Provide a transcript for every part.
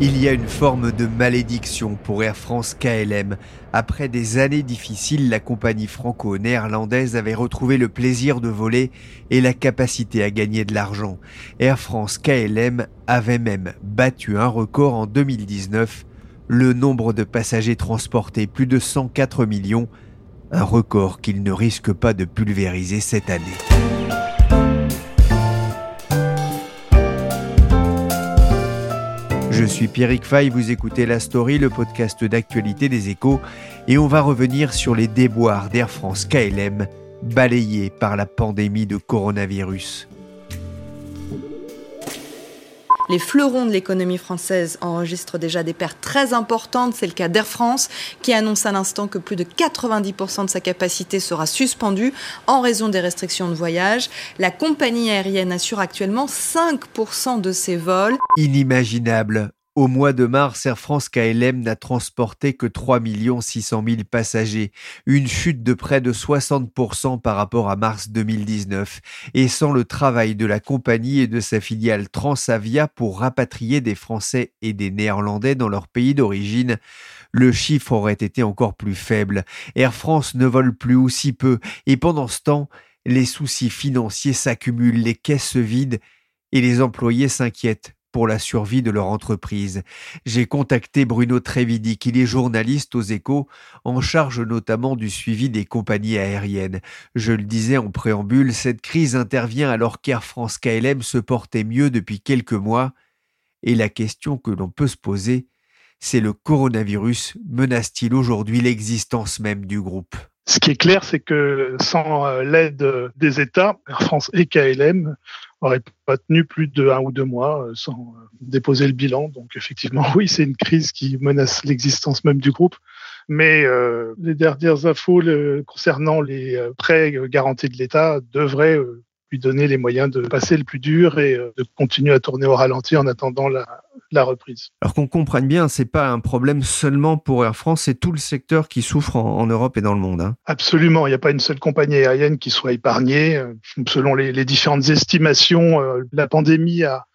Il y a une forme de malédiction pour Air France KLM. Après des années difficiles, la compagnie franco-néerlandaise avait retrouvé le plaisir de voler et la capacité à gagner de l'argent. Air France KLM avait même battu un record en 2019, le nombre de passagers transportés plus de 104 millions, un record qu'il ne risque pas de pulvériser cette année. Je suis Pierrick Fay, vous écoutez La Story, le podcast d'actualité des échos, et on va revenir sur les déboires d'Air France KLM, balayés par la pandémie de coronavirus. Les fleurons de l'économie française enregistrent déjà des pertes très importantes. C'est le cas d'Air France qui annonce à l'instant que plus de 90% de sa capacité sera suspendue en raison des restrictions de voyage. La compagnie aérienne assure actuellement 5% de ses vols. Inimaginable. Au mois de mars, Air France KLM n'a transporté que 3 600 000 passagers, une chute de près de 60% par rapport à mars 2019, et sans le travail de la compagnie et de sa filiale Transavia pour rapatrier des Français et des Néerlandais dans leur pays d'origine, le chiffre aurait été encore plus faible. Air France ne vole plus aussi peu, et pendant ce temps, les soucis financiers s'accumulent, les caisses se vident, et les employés s'inquiètent pour la survie de leur entreprise. J'ai contacté Bruno Trevidi, qui est journaliste aux échos, en charge notamment du suivi des compagnies aériennes. Je le disais en préambule, cette crise intervient alors qu'Air France KLM se portait mieux depuis quelques mois. Et la question que l'on peut se poser, c'est le coronavirus menace-t-il aujourd'hui l'existence même du groupe? Ce qui est clair, c'est que sans euh, l'aide des États, Air France et KLM n'auraient pas tenu plus de un ou deux mois euh, sans euh, déposer le bilan. Donc effectivement, oui, c'est une crise qui menace l'existence même du groupe. Mais les dernières infos concernant les prêts garantis de l'État devraient lui donner les moyens de passer le plus dur et de continuer à tourner au ralenti en attendant la, la reprise. Alors qu'on comprenne bien, c'est pas un problème seulement pour Air France, c'est tout le secteur qui souffre en, Europe et dans le monde. Hein. Absolument, il n'y a pas une seule compagnie aérienne qui soit épargnée. Euh, selon les, différentes estimations, euh, la pandémie a,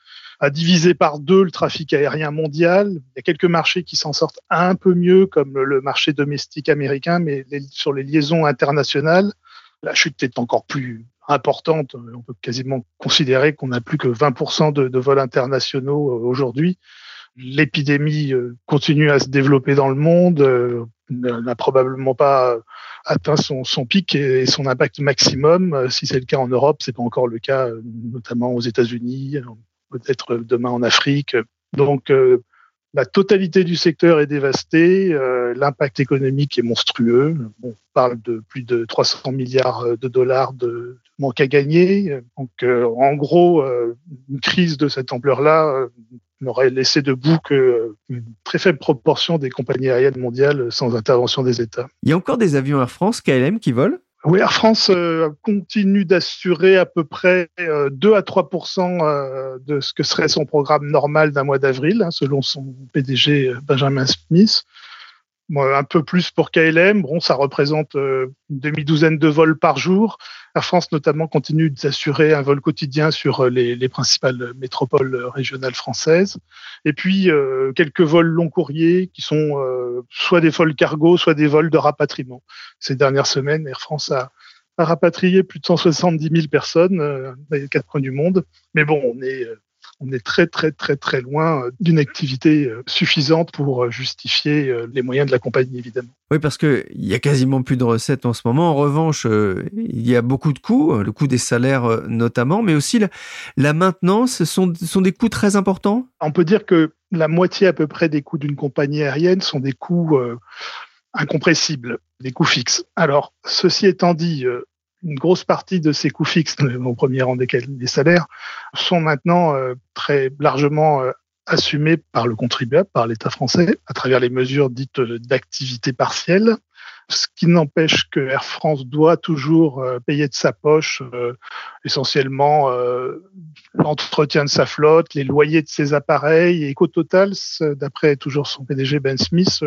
divisé par deux le trafic aérien mondial. Il y a quelques marchés qui s'en sortent un peu mieux, comme le marché domestique américain, mais sur les liaisons internationales, la chute est encore plus importante. On peut quasiment considérer qu'on n'a plus que 20% de, vols internationaux euh, aujourd'hui. L'épidémie euh, continue à se développer dans le monde, euh, n'a probablement pas atteint son, son, pic et son impact maximum. Si c'est le cas en Europe, c'est pas encore le cas, notamment aux États-Unis, peut-être demain en Afrique. Donc la totalité du secteur est dévastée, euh, l'impact économique est monstrueux. On parle de plus de 300 milliards de dollars de manque à gagner. Donc, euh, en gros, euh, une crise de cette ampleur-là n'aurait laissé debout qu'une très faible proportion des compagnies aériennes mondiales sans intervention des États. Il y a encore des avions Air France, KLM, qui volent? Oui, Air France euh, continue d'assurer à peu près 2 euh, à 3 euh, de ce que serait son programme normal d'un mois d'avril, hein, selon son PDG Benjamin Smith. Un peu plus pour KLM. Bon, ça représente une demi-douzaine de vols par jour. Air France notamment continue d'assurer un vol quotidien sur les, les, principales métropoles régionales françaises. Et puis quelques vols long courriers qui sont soit des vols cargo, soit des vols de rapatriement. Ces dernières semaines, Air France a, a rapatrié plus de 170 000 personnes euh, dans les quatre coins du monde. Mais bon, on est euh, on est très très très très loin euh, d'une activité suffisante pour justifier les moyens de la compagnie évidemment. Oui, parce qu'il y a quasiment plus de recettes en ce moment. En revanche, il y a beaucoup de coûts, le coût des salaires notamment, mais aussi la, maintenance sont, sont des coûts très importants? On peut dire que la moitié à peu près des coûts d'une compagnie aérienne sont des coûts incompressibles, des coûts fixes. Alors, ceci étant dit, une grosse partie de ces coûts fixes, au premier rang desquels les salaires, sont maintenant euh, très largement euh, assumés par le contribuable, par l'État français, à travers les mesures dites d'activité partielle, ce qui n'empêche que Air France doit toujours euh, payer de sa poche euh, essentiellement euh, l'entretien de sa flotte, les loyers de ses appareils, et qu'au total, d'après toujours son PDG Ben Smith,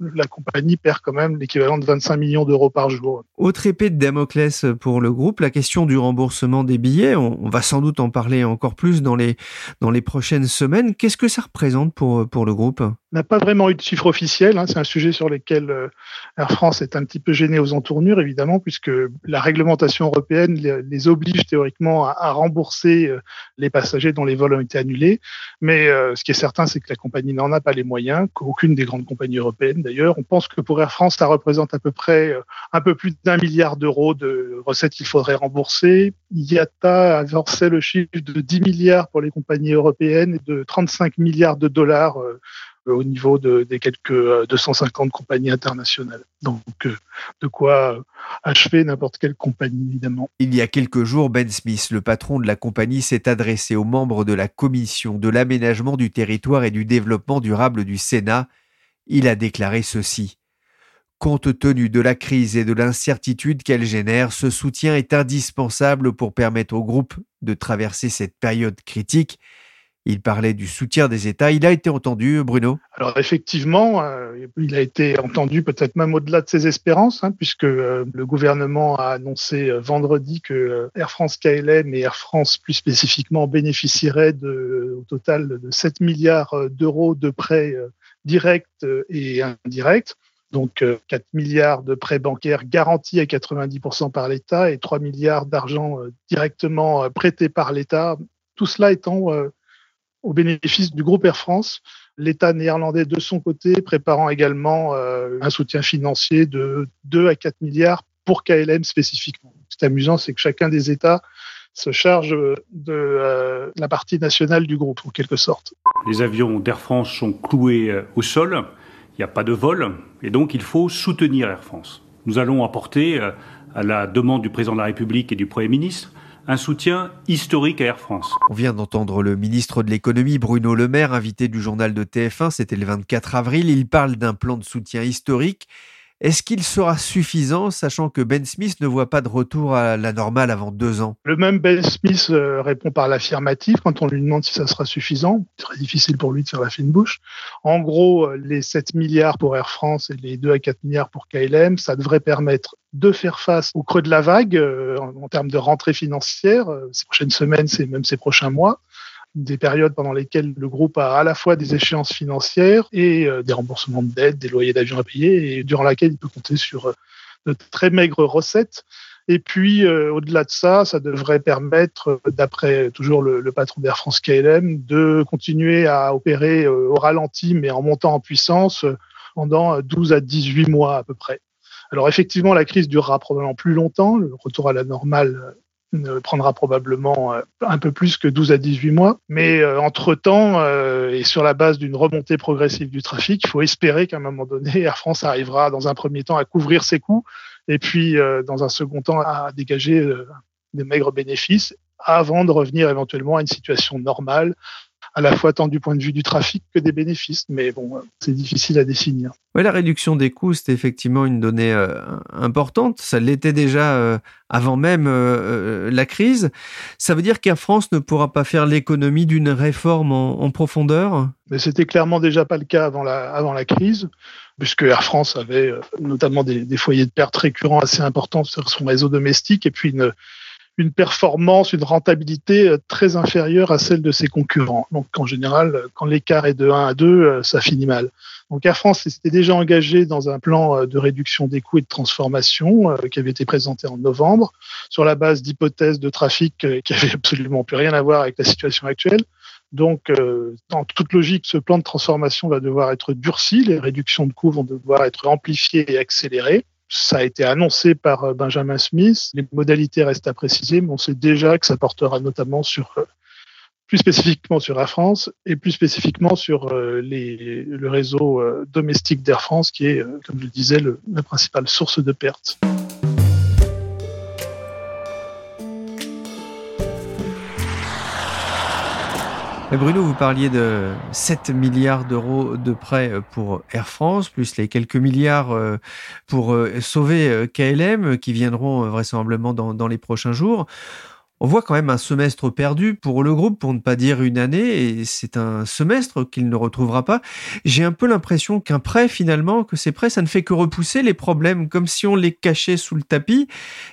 la compagnie perd quand même l'équivalent de 25 millions d'euros par jour. Autre épée de Damoclès pour le groupe, la question du remboursement des billets. On, va sans doute en parler encore plus dans les, dans les prochaines semaines. Qu'est-ce que ça représente pour, pour le groupe? N'a pas vraiment eu de chiffre officiel. Hein. C'est un sujet sur lequel euh, Air France est un petit peu gêné aux entournures, évidemment, puisque la réglementation européenne les, oblige théoriquement à, rembourser euh, les passagers dont les vols ont été annulés. Mais euh, ce qui est certain, c'est que la compagnie n'en a pas les moyens, qu'aucune des grandes compagnies européennes d'ailleurs. On pense que pour Air France, ça représente à peu près un peu plus d'un milliard d'euros de recettes qu'il faudrait rembourser. IATA avancé le chiffre de 10 milliards pour les compagnies européennes et de 35 milliards de dollars au niveau de, des quelques 250 euh, compagnies internationales. Donc, euh, de quoi achever n'importe quelle compagnie, évidemment. Il y a quelques jours, Ben Smith, le patron de la compagnie, s'est adressé aux membres de la Commission de l'aménagement du territoire et du développement durable du Sénat. Il a déclaré ceci. Compte tenu de la crise et de l'incertitude qu'elle génère, ce soutien est indispensable pour permettre au groupe de traverser cette période critique il parlait du soutien des États. Il a été entendu, Bruno? Alors effectivement, euh, il a été entendu peut-être même au-delà de ses espérances, hein, puisque euh, le gouvernement a annoncé euh, vendredi que Air France KLM et Air France plus spécifiquement bénéficieraient au total de 7 milliards d'euros de prêts directs et indirects. Donc 4 milliards de prêts bancaires garantis à 90% par l'État et 3 milliards d'argent directement prêtés par l'État. Tout cela étant au bénéfice du groupe Air France. L'État néerlandais, de son côté, préparant également euh, un soutien financier de 2 à 4 milliards pour KLM spécifiquement. Ce qui est amusant, c'est que chacun des États se charge de euh, la partie nationale du groupe, en quelque sorte. Les avions d'Air France sont cloués euh, au sol, il n'y a pas de vol, et donc il faut soutenir Air France. Nous allons apporter, à la demande du président de la République et du Premier ministre, un soutien historique à Air France. On vient d'entendre le ministre de l'économie Bruno Le Maire, invité du journal de TF1, c'était le 24 avril, il parle d'un plan de soutien historique est-ce qu'il sera suffisant, sachant que Ben Smith ne voit pas de retour à la normale avant deux ans? Le même Ben Smith euh, répond par l'affirmative quand on lui demande si ça sera suffisant. Très difficile pour lui de faire la fine bouche. En gros, euh, les 7 milliards pour Air France et les 2 à 4 milliards pour KLM, ça devrait permettre de faire face au creux de la vague euh, en, termes de rentrée financière ces prochaines semaines, c'est même ces prochains mois des périodes pendant lesquelles le groupe a à la fois des échéances financières et euh, des remboursements de dettes, des loyers d'avion à payer, et durant laquelle il peut compter sur euh, de très maigres recettes. Et puis, euh, au-delà de ça, ça devrait permettre, d'après toujours le, le patron d'Air France KLM, de continuer à opérer au ralenti, mais en montant en puissance pendant 12 à 18 mois à peu près. Alors effectivement, la crise durera probablement plus longtemps. Le retour à la normale prendra probablement euh, un peu plus que 12 à 18 mois. Mais euh, entre-temps, euh, et sur la base d'une remontée progressive du trafic, il faut espérer qu'à un moment donné, Air France arrivera dans un premier temps à couvrir ses coûts et puis dans un second temps à dégager des maigres bénéfices avant de revenir éventuellement à une situation normale à la fois tant du point de vue du trafic que des bénéfices. Mais bon, c'est difficile à définir. Oui, la réduction des coûts, c'est effectivement une donnée euh, importante. Ça l'était déjà euh, avant même euh, la crise. Ça veut dire qu'Air France ne pourra pas faire l'économie d'une réforme en, profondeur? Mais c'était clairement déjà pas le cas avant la, avant la crise, puisque Air France avait notamment des, des foyers de pertes récurrents assez importants sur son réseau domestique et puis une une performance, une rentabilité euh, très inférieure à celle de ses concurrents. Donc en général, quand l'écart est de 1 à 2, euh, ça finit mal. Donc Air France s'était déjà engagé dans un plan euh, de réduction des coûts et de transformation qui avait été présenté en novembre sur la base d'hypothèses de trafic qui avaient absolument plus rien à voir avec la situation actuelle. Donc, dans toute logique, ce plan de transformation va devoir être durci, les réductions de coûts vont devoir être amplifiées et accélérées. Ça a été annoncé par euh, Benjamin Smith. Les modalités restent à préciser, mais on sait déjà que ça portera notamment sur, euh, plus spécifiquement sur Air France et plus spécifiquement sur euh, les, le réseau domestique d'Air France, qui est, comme je le disais, le, la principale source de pertes. Bruno, vous parliez de 7 milliards d'euros de prêts euh, pour Air France, plus les quelques milliards euh, pour euh, sauver KLM qui viendront vraisemblablement dans, dans les prochains jours. On voit quand même un semestre perdu pour le groupe, pour ne pas dire une année, et c'est un semestre qu'il ne retrouvera pas. J'ai un peu l'impression qu'un prêt, finalement, que ces prêts, ça ne fait que repousser les problèmes, comme si on les cachait sous le tapis.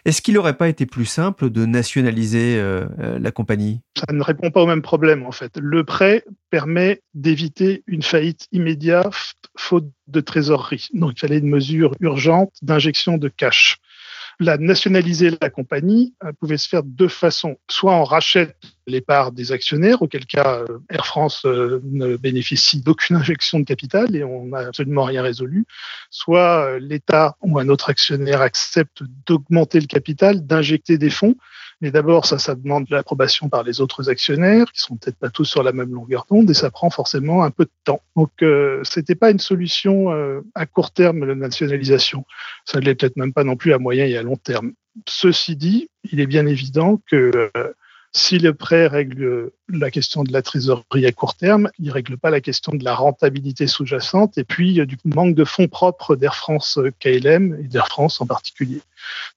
Est-ce qu'il n'aurait pas été plus simple de nationaliser euh, euh, la compagnie? Ça ne répond pas au même problème, en fait. Le prêt permet d'éviter une faillite immédiate faute de trésorerie. Donc il fallait une mesure urgente d'injection de cash la nationaliser la compagnie euh, pouvait se faire de deux façons. Soit on rachète les parts des actionnaires, auquel cas euh, Air France euh, ne bénéficie d'aucune injection de capital et on n'a absolument rien résolu. Soit l'État ou un autre actionnaire accepte d'augmenter le capital, d'injecter des fonds mais d'abord, ça, ça demande l'approbation par les autres actionnaires, qui sont peut-être pas tous sur la même longueur d'onde, et ça prend forcément un peu de temps. Donc, euh, c'était pas une solution euh, à court terme la nationalisation. Ça ne l'est peut-être même pas non plus à moyen et à long terme. Ceci dit, il est bien évident que euh, si le prêt règle la question de la trésorerie à court terme, il règle pas la question de la rentabilité sous-jacente et puis du manque de fonds propres d'Air France KLM et d'Air France en particulier.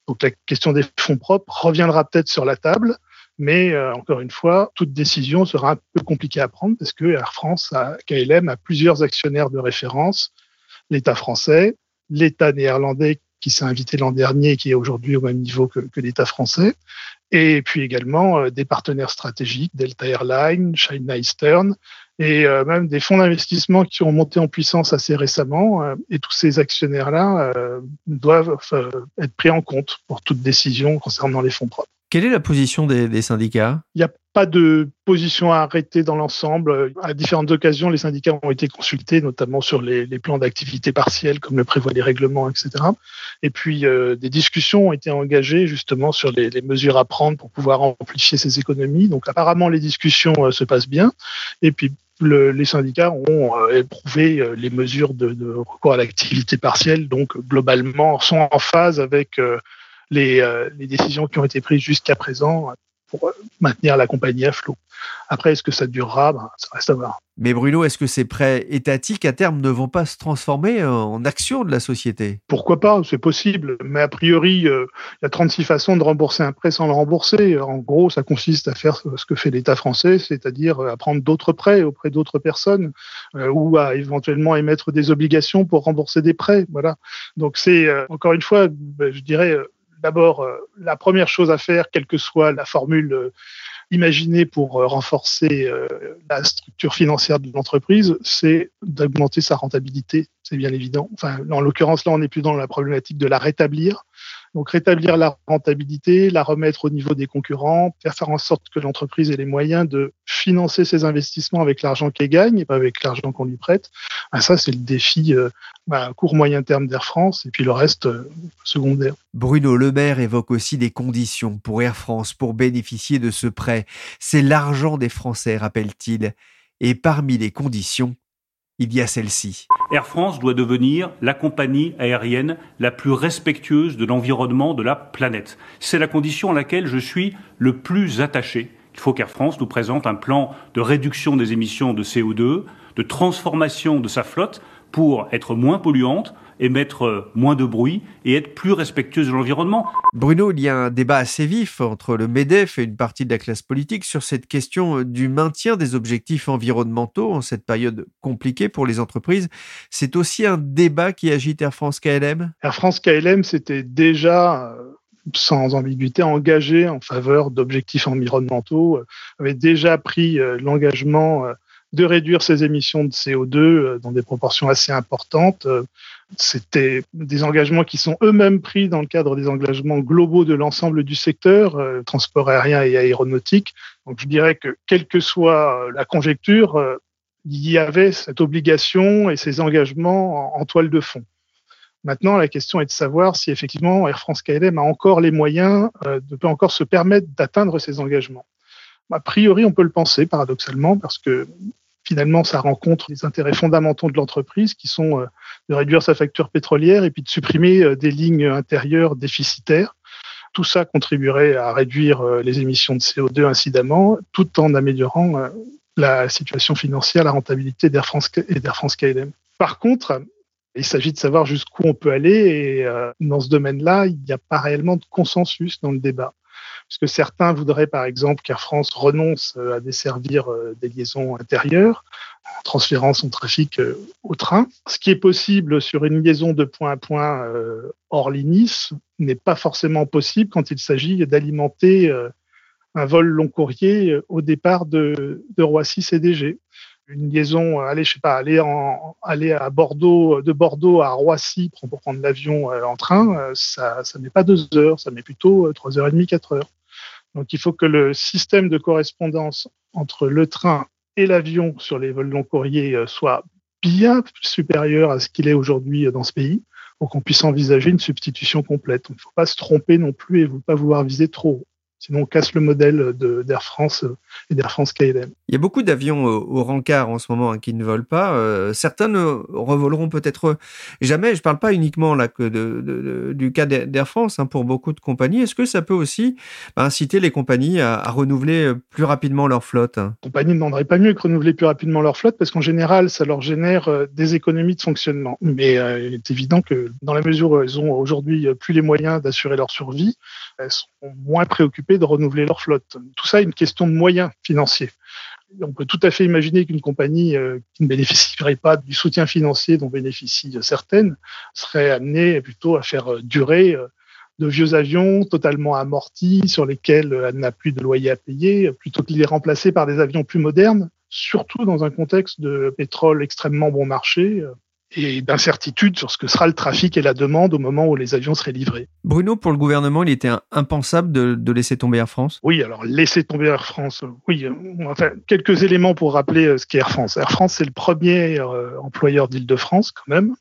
Donc la question des fonds propres reviendra peut-être sur la table, mais euh, encore une fois, toute décision sera un peu compliquée à prendre parce que Air France, a, KLM a plusieurs actionnaires de référence, l'État français, l'État néerlandais qui s'est invité l'an dernier et qui est aujourd'hui au même niveau que l'État français, et puis également euh, des partenaires stratégiques, Delta Airlines, China Eastern, et euh, même des fonds d'investissement qui ont monté en puissance assez récemment. Euh, et tous ces actionnaires-là doivent être pris en compte pour toute décision concernant les fonds propres. Quelle est la position des, syndicats? Il n'y a pas de position à arrêter dans l'ensemble. À différentes occasions, les syndicats ont été consultés, notamment sur les, plans d'activité partielle, comme le prévoient les règlements, etc. Et puis, euh, des discussions ont été engagées justement sur les, mesures à prendre pour pouvoir amplifier ces économies. Donc, apparemment, les discussions euh, se passent bien. Et puis, le, les syndicats ont euh, éprouvé les mesures de recours à l'activité partielle, donc globalement sont en phase avec les, euh, les décisions qui ont été prises jusqu'à présent pour maintenir la compagnie à flot. Après, est-ce que ça durera? Ben, Ça reste à voir. Mais Bruno, est-ce que ces prêts étatiques à terme ne vont pas se transformer en actions de la société? Pourquoi pas? C'est possible. Mais a priori, euh, il y a 36 façons de rembourser un prêt sans le rembourser. En gros, ça consiste à faire ce que fait l'État français, c'est-à-dire à prendre d'autres prêts auprès d'autres personnes euh, ou à éventuellement émettre des obligations pour rembourser des prêts. Voilà. Donc c'est, encore une fois, ben, je dirais, d'abord, euh, la première chose à faire, quelle que soit la formule euh, imaginée pour euh, renforcer la structure financière de l'entreprise, c'est d'augmenter sa rentabilité, c'est bien évident. En l'occurrence, là, on n'est plus dans la problématique de la rétablir, donc rétablir la rentabilité, la remettre au niveau des concurrents, faire faire en sorte que l'entreprise ait les moyens de financer ses investissements avec l'argent qu'elle gagne et pas avec l'argent qu'on lui prête. Ben ça, c'est le défi euh, ben, court moyen terme d'Air France et puis le reste euh, secondaire. Bruno Le Maire évoque aussi des conditions pour Air France pour bénéficier de ce prêt. C'est l'argent des Français, rappelle-t-il. Et parmi les conditions, il y a celle-ci. Air France doit devenir la compagnie aérienne la plus respectueuse de l'environnement de la planète. C'est la condition à laquelle je suis le plus attaché Il faut qu'Air France nous présente un plan de réduction des émissions de CO2, de transformation de sa flotte pour être moins polluante, émettre euh, moins de bruit et être plus respectueuse de l'environnement. Bruno, il y a un débat assez vif entre le MEDEF et une partie de la classe politique sur cette question euh, du maintien des objectifs environnementaux en cette période compliquée pour les entreprises. C'est aussi un débat qui agite Air France KLM Air France KLM, c'était déjà euh, sans ambiguïté engagé en faveur d'objectifs environnementaux, avait déjà pris l'engagement de réduire ses émissions de CO2 dans des proportions assez importantes. C'était des engagements qui sont eux-mêmes pris dans le cadre des engagements globaux de l'ensemble du secteur, euh, transport aérien et aéronautique. Donc je dirais que quelle que soit la conjecture, euh, il y avait cette obligation et ces engagements en, toile de fond. Maintenant, la question est de savoir si effectivement Air France KLM a encore les moyens euh, de peut encore se permettre d'atteindre ces engagements. A priori, on peut le penser paradoxalement parce que finalement, ça rencontre les intérêts fondamentaux de l'entreprise qui sont euh, de réduire sa facture pétrolière et puis de supprimer euh, des lignes intérieures déficitaires. Tout ça contribuerait à réduire euh, les émissions de CO2 incidemment, tout en améliorant la situation financière, la rentabilité d'Air France et d'Air France KLM. Par contre, il s'agit de savoir jusqu'où on peut aller et dans ce domaine-là, il n'y a pas réellement de consensus dans le débat puisque certains voudraient par exemple qu'Air France renonce euh, à desservir euh, des liaisons intérieures en transférant son trafic euh, au train. Ce qui est possible sur une liaison de point à point hors Nice n'est pas forcément possible quand il s'agit d'alimenter un vol long courrier au départ de, de Roissy CDG une liaison, aller, je sais pas, aller en, aller à Bordeaux, de Bordeaux à Roissy pour, prendre l'avion en train, ça, ça met pas deux heures, ça met plutôt trois heures et demie, quatre heures. Donc il faut que le système de correspondance entre le train et l'avion sur les vols long courriers euh, soit bien supérieur à ce qu'il est aujourd'hui dans ce pays pour qu'on puisse envisager une substitution complète. Il ne faut pas se tromper non plus et ne pas vouloir viser trop haut. Sinon, on casse le modèle d'Air France euh, et d'Air France KLM. Il y a beaucoup d'avions au rencard en ce moment hein, qui ne volent pas. Euh, certains ne revoleront peut-être jamais. Je ne parle pas uniquement là que de, du cas d'Air France. Hein, pour beaucoup de compagnies, est-ce que ça peut aussi bah, inciter les compagnies à, renouveler euh, plus rapidement leur flotte Les compagnies ne demanderaient pas mieux que renouveler plus rapidement leur flotte parce qu'en général, ça leur génère des économies de fonctionnement. Mais il est évident que dans la mesure où elles ont aujourd'hui plus les moyens d'assurer leur survie, elles sont moins préoccupées de renouveler leur flotte. Tout ça est une question de moyens financiers. On peut tout à fait imaginer qu'une compagnie euh, qui ne bénéficierait pas du soutien financier dont bénéficient certaines serait amenée plutôt à faire euh, durer euh, de vieux avions totalement amortis sur lesquels elle n'a plus de loyer à payer, plutôt que de les remplacer par des avions plus modernes, surtout dans un contexte de pétrole extrêmement bon marché et d'incertitude sur ce que sera le trafic et la demande au moment où les avions seraient livrés. Bruno, pour le gouvernement, il était impensable de, laisser tomber Air France? Oui, alors laisser tomber Air France, oui. Enfin, quelques éléments pour rappeler euh, ce qu'est Air France. Air France, c'est le premier euh, employeur d'Île-de-France quand même.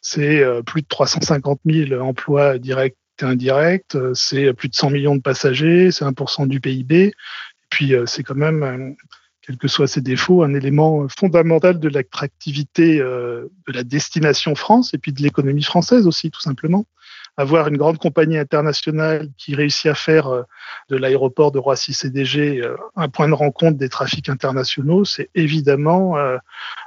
C'est euh, plus de 350 000 emplois directs et indirects. C'est plus de 100 millions de passagers. C'est 1% du PIB. Et puis, c'est quand même quels que soient ses défauts, un élément fondamental de l'attractivité euh, de la destination France et puis de l'économie française aussi, tout simplement. Avoir une grande compagnie internationale qui réussit à faire euh, de l'aéroport de Roissy-CDG euh, un point de rencontre des trafics internationaux, c'est évidemment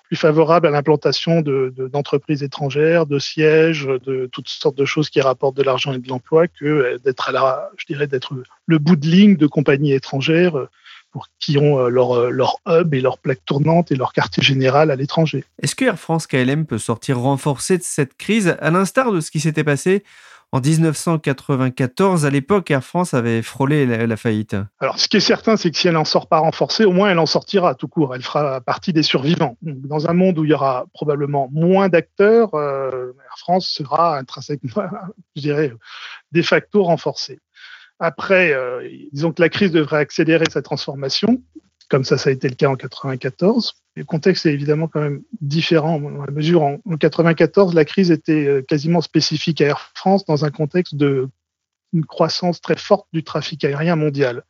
plus favorable à l'implantation d'entreprises étrangères, de sièges, de toutes sortes de choses qui rapportent de l'argent et de l'emploi que d'être à la, je dirais, d'être le bout de ligne de compagnies étrangères pour qui ont euh, leur, euh, leur hub et leur plaque tournante et leur quartier général à l'étranger. Est-ce que Air France KLM peut sortir renforcé de cette crise, à l'instar de ce qui s'était passé en 1994, à l'époque, Air France avait frôlé la, faillite? Alors, ce qui est certain, c'est que si elle n'en sort pas renforcée, au moins elle en sortira tout court. Elle fera partie des survivants. Dans un monde où il y aura probablement moins d'acteurs, euh, Air France sera intrinsèquement, je dirais, de facto renforcée. Après, euh, disons que la crise devrait accélérer sa transformation, comme ça, ça a été le cas en 94. Le contexte est évidemment quand même différent dans la mesure en, en 94, la crise était euh, quasiment spécifique à Air France dans un contexte de croissance très forte du trafic aérien mondial.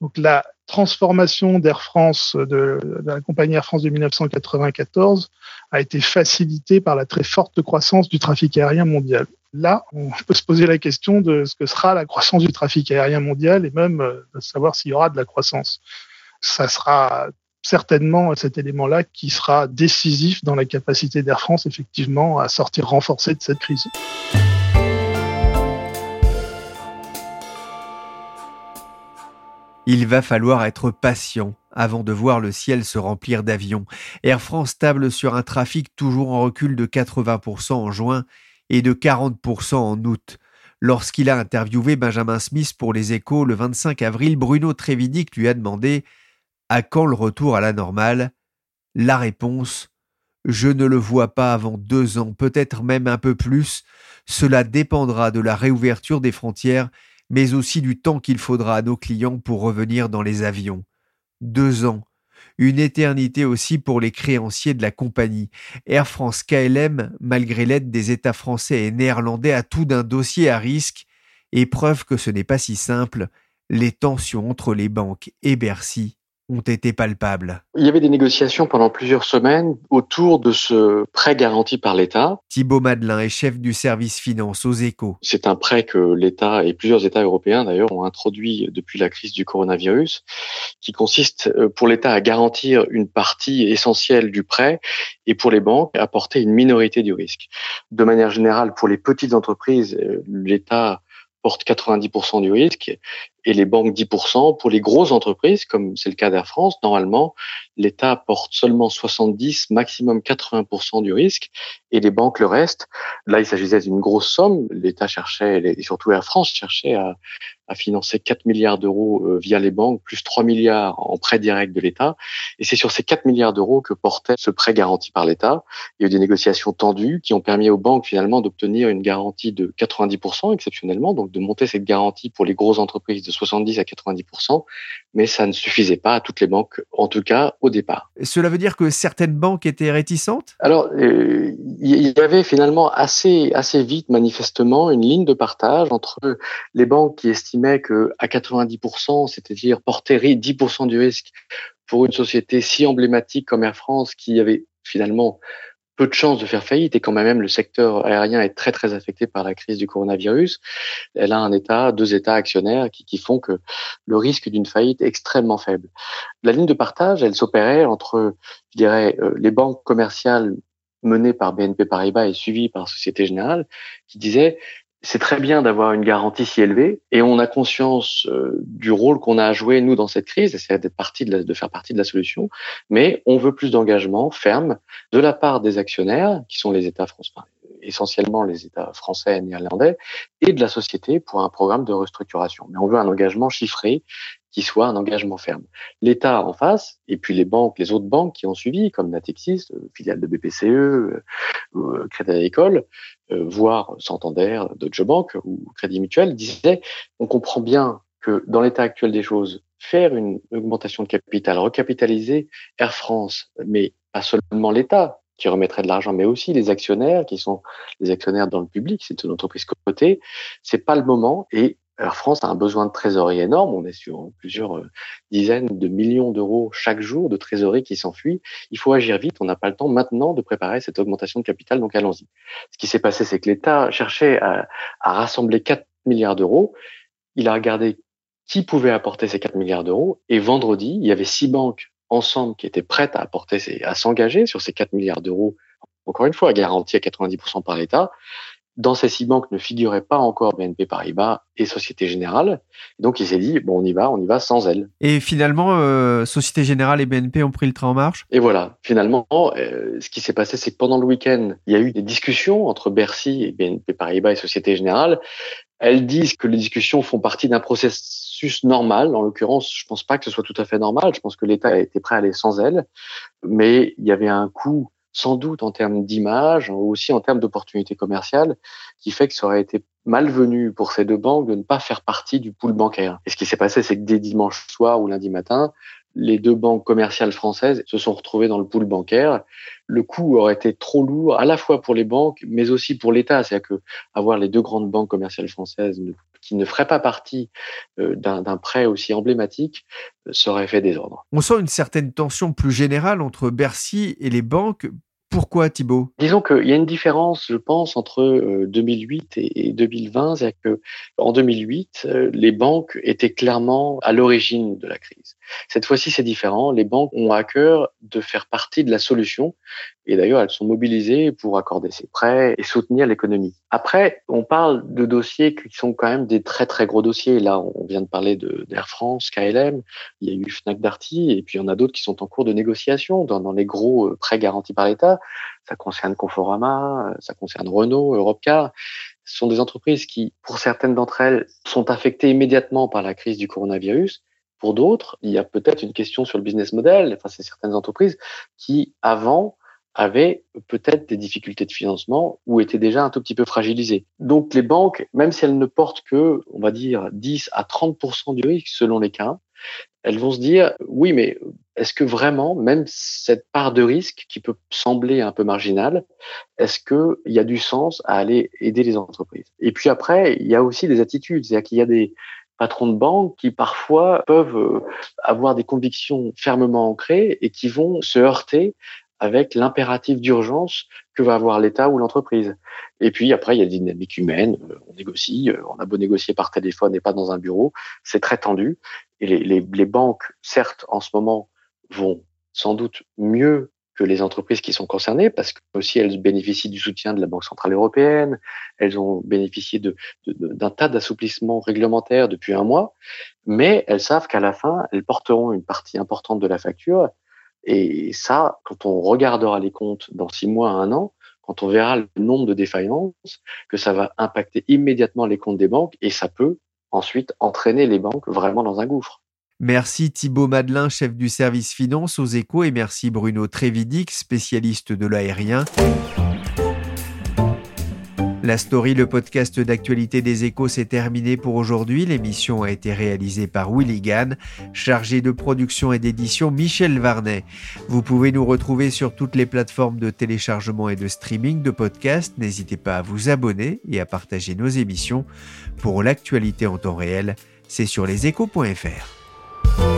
Donc la transformation d'Air France, de, la compagnie Air France de 1994, a été facilitée par la très forte croissance du trafic aérien mondial. Là, on peut se poser la question de ce que sera la croissance du trafic aérien mondial et même euh, de savoir s'il y aura de la croissance. Ça sera certainement cet élément-là qui sera décisif dans la capacité d'Air France, effectivement, à sortir renforcée de cette crise. Il va falloir être patient avant de voir le ciel se remplir d'avions. Air France table sur un trafic toujours en recul de 80% en juin et de 40% en août. Lorsqu'il a interviewé Benjamin Smith pour les échos le 25 avril, Bruno Trévidic lui a demandé À quand le retour à la normale? La réponse Je ne le vois pas avant deux ans, peut-être même un peu plus. Cela dépendra de la réouverture des frontières mais aussi du temps qu'il faudra à nos clients pour revenir dans les avions. Deux ans. Une éternité aussi pour les créanciers de la compagnie. Air France KLM, malgré l'aide des États français et néerlandais, a tout d'un dossier à risque, et preuve que ce n'est pas si simple, les tensions entre les banques et Bercy ont été palpables. Il y avait des négociations pendant plusieurs semaines autour de ce prêt garanti par l'État. Thibault Madelin est chef du service finance aux échos. C'est un prêt que l'État et plusieurs États européens d'ailleurs ont introduit depuis la crise du coronavirus, qui consiste euh, pour l'État à garantir une partie essentielle du prêt et pour les banques à porter une minorité du risque. De manière générale, pour les petites entreprises, euh, l'État porte 90% du risque et les banques 10%. Pour les grosses entreprises, comme c'est le cas d'Air France, normalement, l'État porte seulement 70%, maximum 80% du risque et les banques le reste. Là, il s'agissait d'une grosse somme. L'État cherchait, et surtout Air France cherchait à, à financer 4 milliards d'euros euh, via les banques, plus 3 milliards en prêt direct de l'État. Et c'est sur ces 4 milliards d'euros que portait ce prêt garanti par l'État. Il y a eu des négociations tendues qui ont permis aux banques finalement d'obtenir une garantie de 90% exceptionnellement, donc de monter cette garantie pour les grosses entreprises de 70 à 90%, mais ça ne suffisait pas à toutes les banques, en tout cas au départ. Cela veut dire que certaines banques étaient réticentes? Alors, euh, il y avait finalement assez, assez vite, manifestement, une ligne de partage entre les banques qui estimaient que à 90%, c'est-à-dire porter 10% du risque pour une société si emblématique comme Air France, qui avait finalement peu de chances de faire faillite et quand même le secteur aérien est très très affecté par la crise du coronavirus, elle a un État, deux États actionnaires qui, qui font que le risque d'une faillite est extrêmement faible. La ligne de partage, elle s'opérait entre, je dirais, euh, les banques commerciales menées par BNP Paribas et suivies par Société Générale, qui disaient c'est très bien d'avoir une garantie si élevée et on a conscience euh, du rôle qu'on a à jouer nous dans cette crise, c'est d'être partie de, de, faire partie de la solution, mais on veut plus d'engagement ferme de la part des actionnaires qui sont les États français, essentiellement les États français et néerlandais, et de la société pour un programme de restructuration. Mais on veut un engagement chiffré qui soit un engagement ferme. L'État en face, et puis les banques, les autres banques qui ont suivi, comme Natixis, euh, filiale de BPCE, euh, euh, Crédit Agricole, voire Santander, Deutsche Bank ou Crédit Mutuel, disaient on comprend bien que dans l'état actuel des choses, faire une augmentation de capital, recapitaliser Air France, mais pas seulement l'État qui remettrait de l'argent, mais aussi les actionnaires qui sont les actionnaires dans le public, c'est une entreprise cotée, c'est pas le moment et Air France a un besoin de trésorerie énorme. On est sur plusieurs euh, dizaines de millions d'euros chaque jour de trésorerie qui s'enfuit. Il faut agir vite. On n'a pas le temps maintenant de préparer cette augmentation de capital. Donc allons-y. Ce qui s'est passé, c'est que l'État cherchait à, rassembler 4 milliards d'euros. Il a regardé qui pouvait apporter ces 4 milliards d'euros. Et vendredi, il y avait six banques ensemble qui étaient prêtes à apporter, à s'engager sur ces 4 milliards d'euros. Encore une fois, garantis à 90% par l'État dans ces six banques ne figuraient pas encore BNP Paribas et Société Générale. Donc il s'est dit, bon, on y va, on y va sans elles. Et finalement, euh, Société Générale et BNP ont pris le train en marche? Et voilà, finalement, euh, ce qui s'est passé, c'est que pendant le week-end, il y a eu des discussions entre Bercy et BNP Paribas et Société Générale. Elles disent que les discussions font partie d'un processus normal. En l'occurrence, je pense pas que ce soit tout à fait normal. Je pense que l'État été prêt à aller sans elles. Mais il y avait un coût sans doute en termes d'image, aussi en termes d'opportunités commerciales, qui fait que ça aurait été malvenu pour ces deux banques de ne pas faire partie du pool bancaire. Et ce qui s'est passé, c'est que dès dimanche soir ou lundi matin, les deux banques commerciales françaises se sont retrouvées dans le pool bancaire. Le coût aurait été trop lourd à la fois pour les banques, mais aussi pour l'État. C'est-à-dire que avoir les deux grandes banques commerciales françaises qui ne feraient pas partie euh, d'un prêt aussi emblématique euh, serait fait désordre. On sent une certaine tension plus générale entre Bercy et les banques pourquoi Thibault Disons qu'il y a une différence, je pense, entre 2008 euh, et 2020. C'est que en 2008, euh, les banques étaient clairement à l'origine de la crise. Cette fois-ci, c'est différent. Les banques ont à cœur de faire partie de la solution. Et d'ailleurs, elles sont mobilisées pour accorder ces prêts et soutenir l'économie. Après, on parle de dossiers qui sont quand même des très très gros dossiers. Là, on vient de parler d'Air France, KLM, il y a eu Fnac Darty, et puis il y en a d'autres qui sont en cours de négociation dans, dans les gros euh, prêts garantis par l'État. Ça concerne Conforama, ça concerne Renault, Europcar. Ce sont des entreprises qui, pour certaines d'entre elles, sont affectées immédiatement par la crise du coronavirus. Pour d'autres, il y a peut-être une question sur le business model. Enfin, c'est certaines entreprises qui, avant, avaient peut-être des difficultés de financement ou étaient déjà un tout petit peu fragilisées. Donc les banques, même si elles ne portent que, on va dire, 10 à 30% du risque selon les cas, elles vont se dire, oui, mais est-ce que vraiment, même cette part de risque qui peut sembler un peu marginale, est-ce qu'il y a du sens à aller aider les entreprises? Et puis après, il y a aussi des attitudes, c'est-à-dire qu'il y a des patrons de banque qui parfois peuvent euh, avoir des convictions fermement ancrées et qui vont se heurter avec l'impératif d'urgence que va avoir l'État ou l'entreprise. Et puis après, il y a des dynamiques humaines, euh, on négocie, euh, on a beau négocier par téléphone et pas dans un bureau, c'est très tendu. Et les, les, les, banques, certes, en ce moment, vont sans doute mieux que les entreprises qui sont concernées, parce que aussi elles bénéficient du soutien de la Banque centrale européenne, elles ont bénéficié d'un de, de, tas d'assouplissements réglementaires depuis un mois, mais elles savent qu'à la fin, elles porteront une partie importante de la facture et ça, quand on regardera les comptes dans six mois à un an, quand on verra le nombre de défaillances, que ça va impacter immédiatement les comptes des banques et ça peut ensuite entraîner les banques vraiment dans un gouffre. Merci Thibault Madelin, chef du service finance aux échos, et merci Bruno Trévidic, spécialiste de l'aérien. La story, le podcast d'actualité des échos, s'est terminé pour aujourd'hui. L'émission a été réalisée par Willy Gann, chargé de production et d'édition Michel Varnet. Vous pouvez nous retrouver sur toutes les plateformes de téléchargement et de streaming de podcasts. N'hésitez pas à vous abonner et à partager nos émissions. Pour l'actualité en temps réel, c'est sur leséchos.fr.